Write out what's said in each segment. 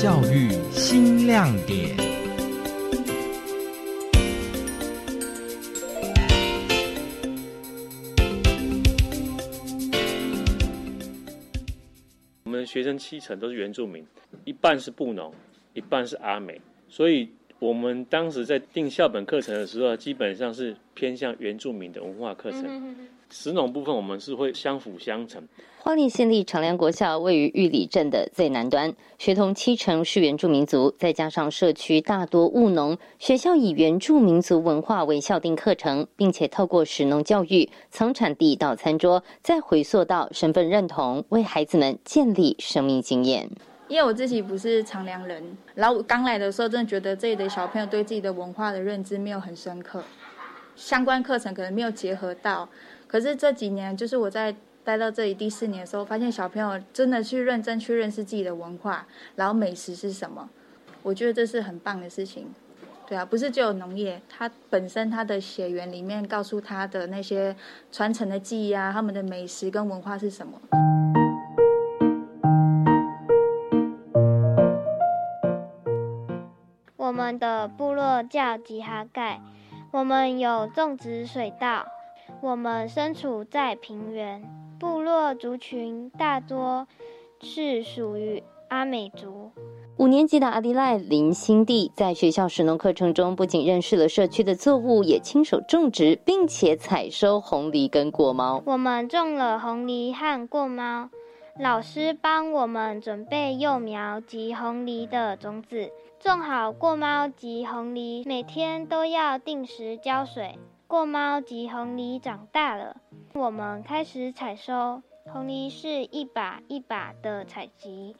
教育新亮点。我们学生七成都是原住民，一半是布农，一半是阿美，所以我们当时在定校本课程的时候，基本上是偏向原住民的文化课程。石农部分我们是会相辅相成。花莲县立长良国校位于玉里镇的最南端，学童七成是原住民族，再加上社区大多务农，学校以原住民族文化为校定课程，并且透过石农教育，从产地到餐桌，再回溯到身份认同，为孩子们建立生命经验。因为我自己不是长良人，然后我刚来的时候，真的觉得这里的小朋友对自己的文化的认知没有很深刻，相关课程可能没有结合到。可是这几年，就是我在待到这里第四年的时候，发现小朋友真的去认真去认识自己的文化，然后美食是什么，我觉得这是很棒的事情。对啊，不是只有农业，它本身它的血缘里面告诉他的那些传承的记忆啊，他们的美食跟文化是什么。我们的部落叫吉哈盖，我们有种植水稻。我们身处在平原，部落族群大多是属于阿美族。五年级的阿迪赖林新地在学校食农课程中，不仅认识了社区的作物，也亲手种植，并且采收红梨跟过猫。我们种了红梨和过猫，老师帮我们准备幼苗及红梨的种子，种好过猫及红梨，每天都要定时浇水。过猫及红梨长大了，我们开始采收红梨，是一把一把的采集。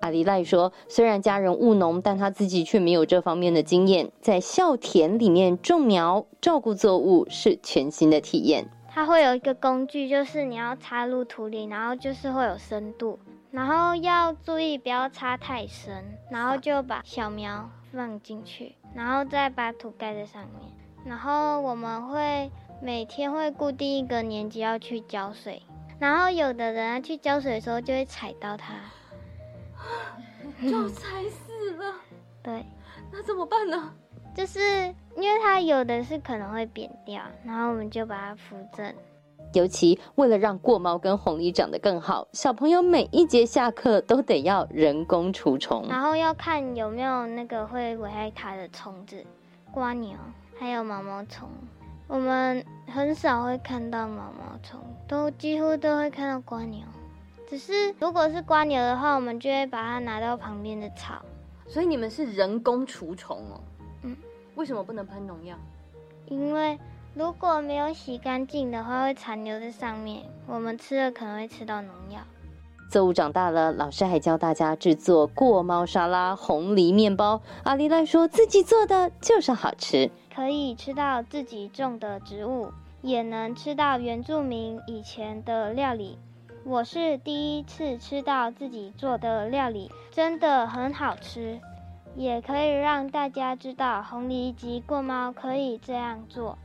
阿里赖说：“虽然家人务农，但他自己却没有这方面的经验。在校田里面种苗、照顾作物是全新的体验。它会有一个工具，就是你要插入土里，然后就是会有深度，然后要注意不要插太深，然后就把小苗放进去，然后再把土盖在上面。”然后我们会每天会固定一个年级要去浇水，然后有的人去浇水的时候就会踩到它，就踩死了。对，那怎么办呢？就是因为它有的是可能会扁掉，然后我们就把它扶正。尤其为了让过猫跟红梨长得更好，小朋友每一节下课都得要人工除虫，然后要看有没有那个会危害它的虫子，瓜牛。还有毛毛虫，我们很少会看到毛毛虫，都几乎都会看到瓜牛。只是如果是瓜牛的话，我们就会把它拿到旁边的草。所以你们是人工除虫哦？嗯。为什么不能喷农药？因为如果没有洗干净的话，会残留在上面，我们吃了可能会吃到农药。作物长大了，老师还教大家制作过猫沙拉、红梨面包。阿丽赖说自己做的就是好吃，可以吃到自己种的植物，也能吃到原住民以前的料理。我是第一次吃到自己做的料理，真的很好吃，也可以让大家知道红梨及过猫可以这样做。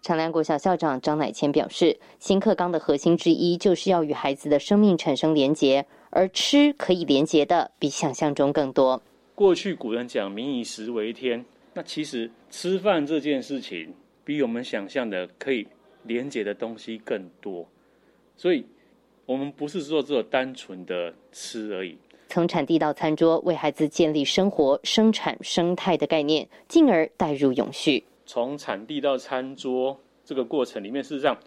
长良国小校长张乃谦表示，新课纲的核心之一就是要与孩子的生命产生连结，而吃可以连结的比想象中更多。过去古人讲“民以食为天”，那其实吃饭这件事情比我们想象的可以连结的东西更多，所以我们不是说只有单纯的吃而已。从产地到餐桌，为孩子建立生活、生产生态的概念，进而带入永续。从产地到餐桌这个过程里面，事实上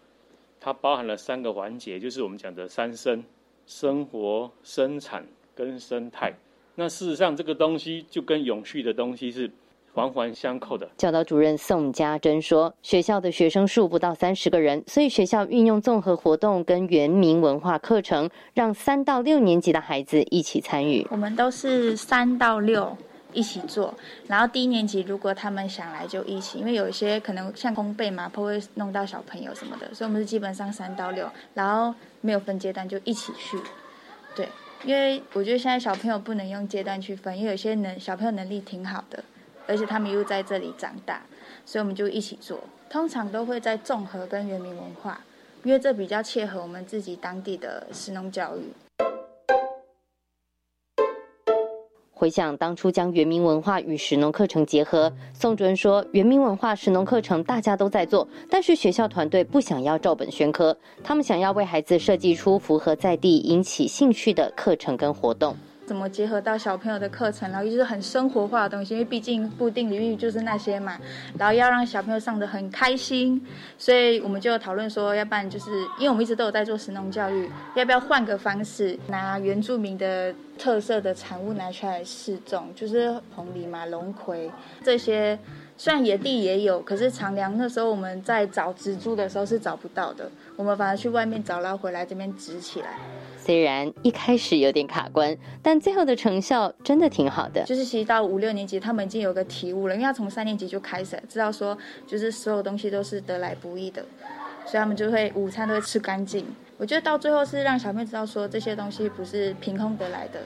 它包含了三个环节，就是我们讲的三生：生活、生产跟生态。那事实上，这个东西就跟永续的东西是环环相扣的。教导主任宋家珍说：“学校的学生数不到三十个人，所以学校运用综合活动跟原民文化课程，让三到六年级的孩子一起参与。我们都是三到六。”一起做，然后低年级如果他们想来就一起，因为有一些可能像烘焙嘛，不会弄到小朋友什么的，所以我们是基本上三到六，然后没有分阶段就一起去。对，因为我觉得现在小朋友不能用阶段去分，因为有些能小朋友能力挺好的，而且他们又在这里长大，所以我们就一起做。通常都会在综合跟原民文化因为这比较切合我们自己当地的实农教育。回想当初将原民文化与实农课程结合，宋主任说，原民文化实农课程大家都在做，但是学校团队不想要照本宣科，他们想要为孩子设计出符合在地、引起兴趣的课程跟活动。怎么结合到小朋友的课程，然后就是很生活化的东西，因为毕竟固定领域就是那些嘛，然后要让小朋友上的很开心，所以我们就讨论说，要不然就是因为我们一直都有在做神农教育，要不要换个方式，拿原住民的特色的产物拿出来试种，就是红梨嘛、龙葵这些，虽然野地也有，可是长梁那时候我们在找植株的时候是找不到的，我们反而去外面找，然后回来这边植起来。虽然一开始有点卡关，但最后的成效真的挺好的。就是其实到五六年级，他们已经有个体悟了，因为他从三年级就开始知道说，就是所有东西都是得来不易的，所以他们就会午餐都会吃干净。我觉得到最后是让小朋友知道说，这些东西不是凭空得来的。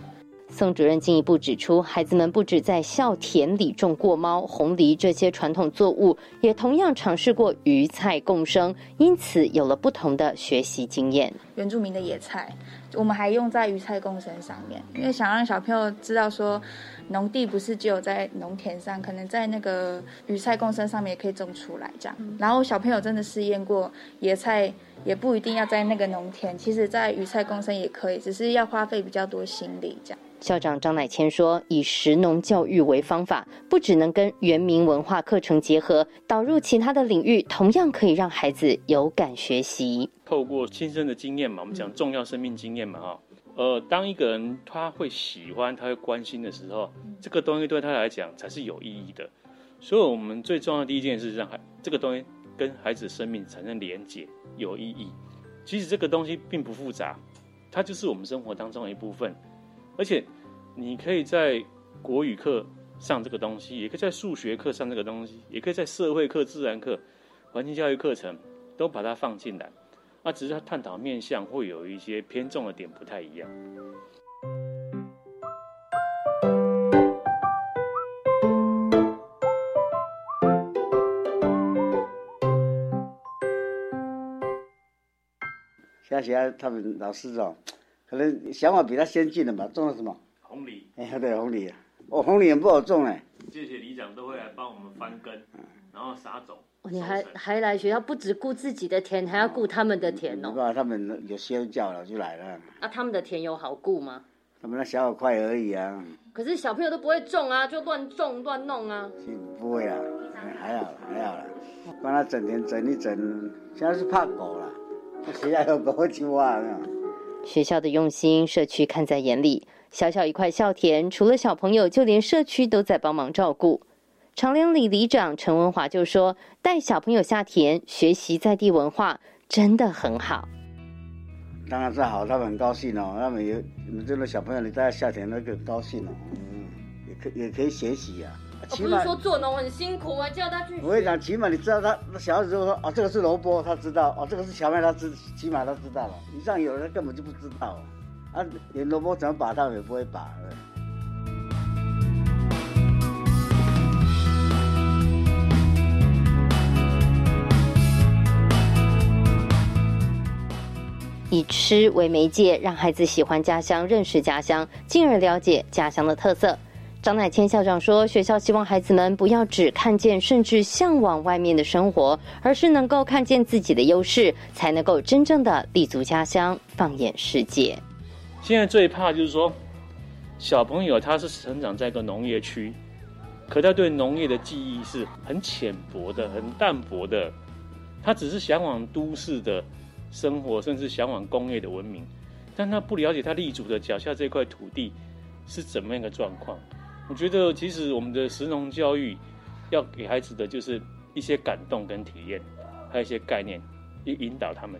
宋主任进一步指出，孩子们不止在校田里种过猫、红梨这些传统作物，也同样尝试过鱼菜共生，因此有了不同的学习经验。原住民的野菜，我们还用在鱼菜共生上面，因为想让小朋友知道说，农地不是只有在农田上，可能在那个鱼菜共生上面也可以种出来这样。然后小朋友真的试验过野菜。也不一定要在那个农田，其实，在鱼菜共生也可以，只是要花费比较多心力这样。校长张乃谦说：“以食农教育为方法，不只能跟原民文化课程结合，导入其他的领域，同样可以让孩子有感学习。透过亲身的经验嘛，我们讲重要生命经验嘛，哈，呃，当一个人他会喜欢、他会关心的时候，这个东西对他来讲才是有意义的。所以，我们最重要的第一件事是让孩这个东西。”跟孩子生命产生连结有意义，其实这个东西并不复杂，它就是我们生活当中的一部分。而且你可以在国语课上这个东西，也可以在数学课上这个东西，也可以在社会课、自然课、环境教育课程都把它放进来。那只是它探讨面向会有一些偏重的点不太一样。现在他们老师哦，可能想法比他先进了吧？种了什么？红梨。哎，对，红梨。哦，红梨也不好种哎。谢谢里长都会来帮我们翻根，然后撒种。你还还来学校，不只顾自己的田，还要顾他们的田哦。不，他们有先教了就来了。啊，他们的田有好顾吗？他们那小小块而已啊。可是小朋友都不会种啊，就乱种乱弄啊。不会啊，还好还好了，帮他整田整一整，现在是怕狗了。谁家有狗去玩啊！学校的用心，社区看在眼里。小小一块校田，除了小朋友，就连社区都在帮忙照顾。长联里里长陈文华就说：“带小朋友下田，学习在地文化，真的很好。”当然是好，他们很高兴哦。他们有，这个小朋友你带下田，那个高兴哦。嗯，也可也可以学习呀。不是说做农很辛苦啊，叫他去。我跟你讲，起码你知道他小孩子就说哦，这个是萝卜，他知道哦，这个是荞麦，他知起码他知道了。你像有人根本就不知道啊，连萝卜怎么拔他也不会拔。以吃为媒介，让孩子喜欢家乡，认识家乡，进而了解家乡的特色。张乃谦校长说：“学校希望孩子们不要只看见，甚至向往外面的生活，而是能够看见自己的优势，才能够真正的立足家乡，放眼世界。”现在最怕就是说，小朋友他是成长在一个农业区，可他对农业的记忆是很浅薄的、很淡薄的，他只是向往都市的生活，甚至向往工业的文明，但他不了解他立足的脚下这块土地是怎么样的状况。我觉得，其实我们的实农教育要给孩子的就是一些感动跟体验，还有一些概念，引引导他们。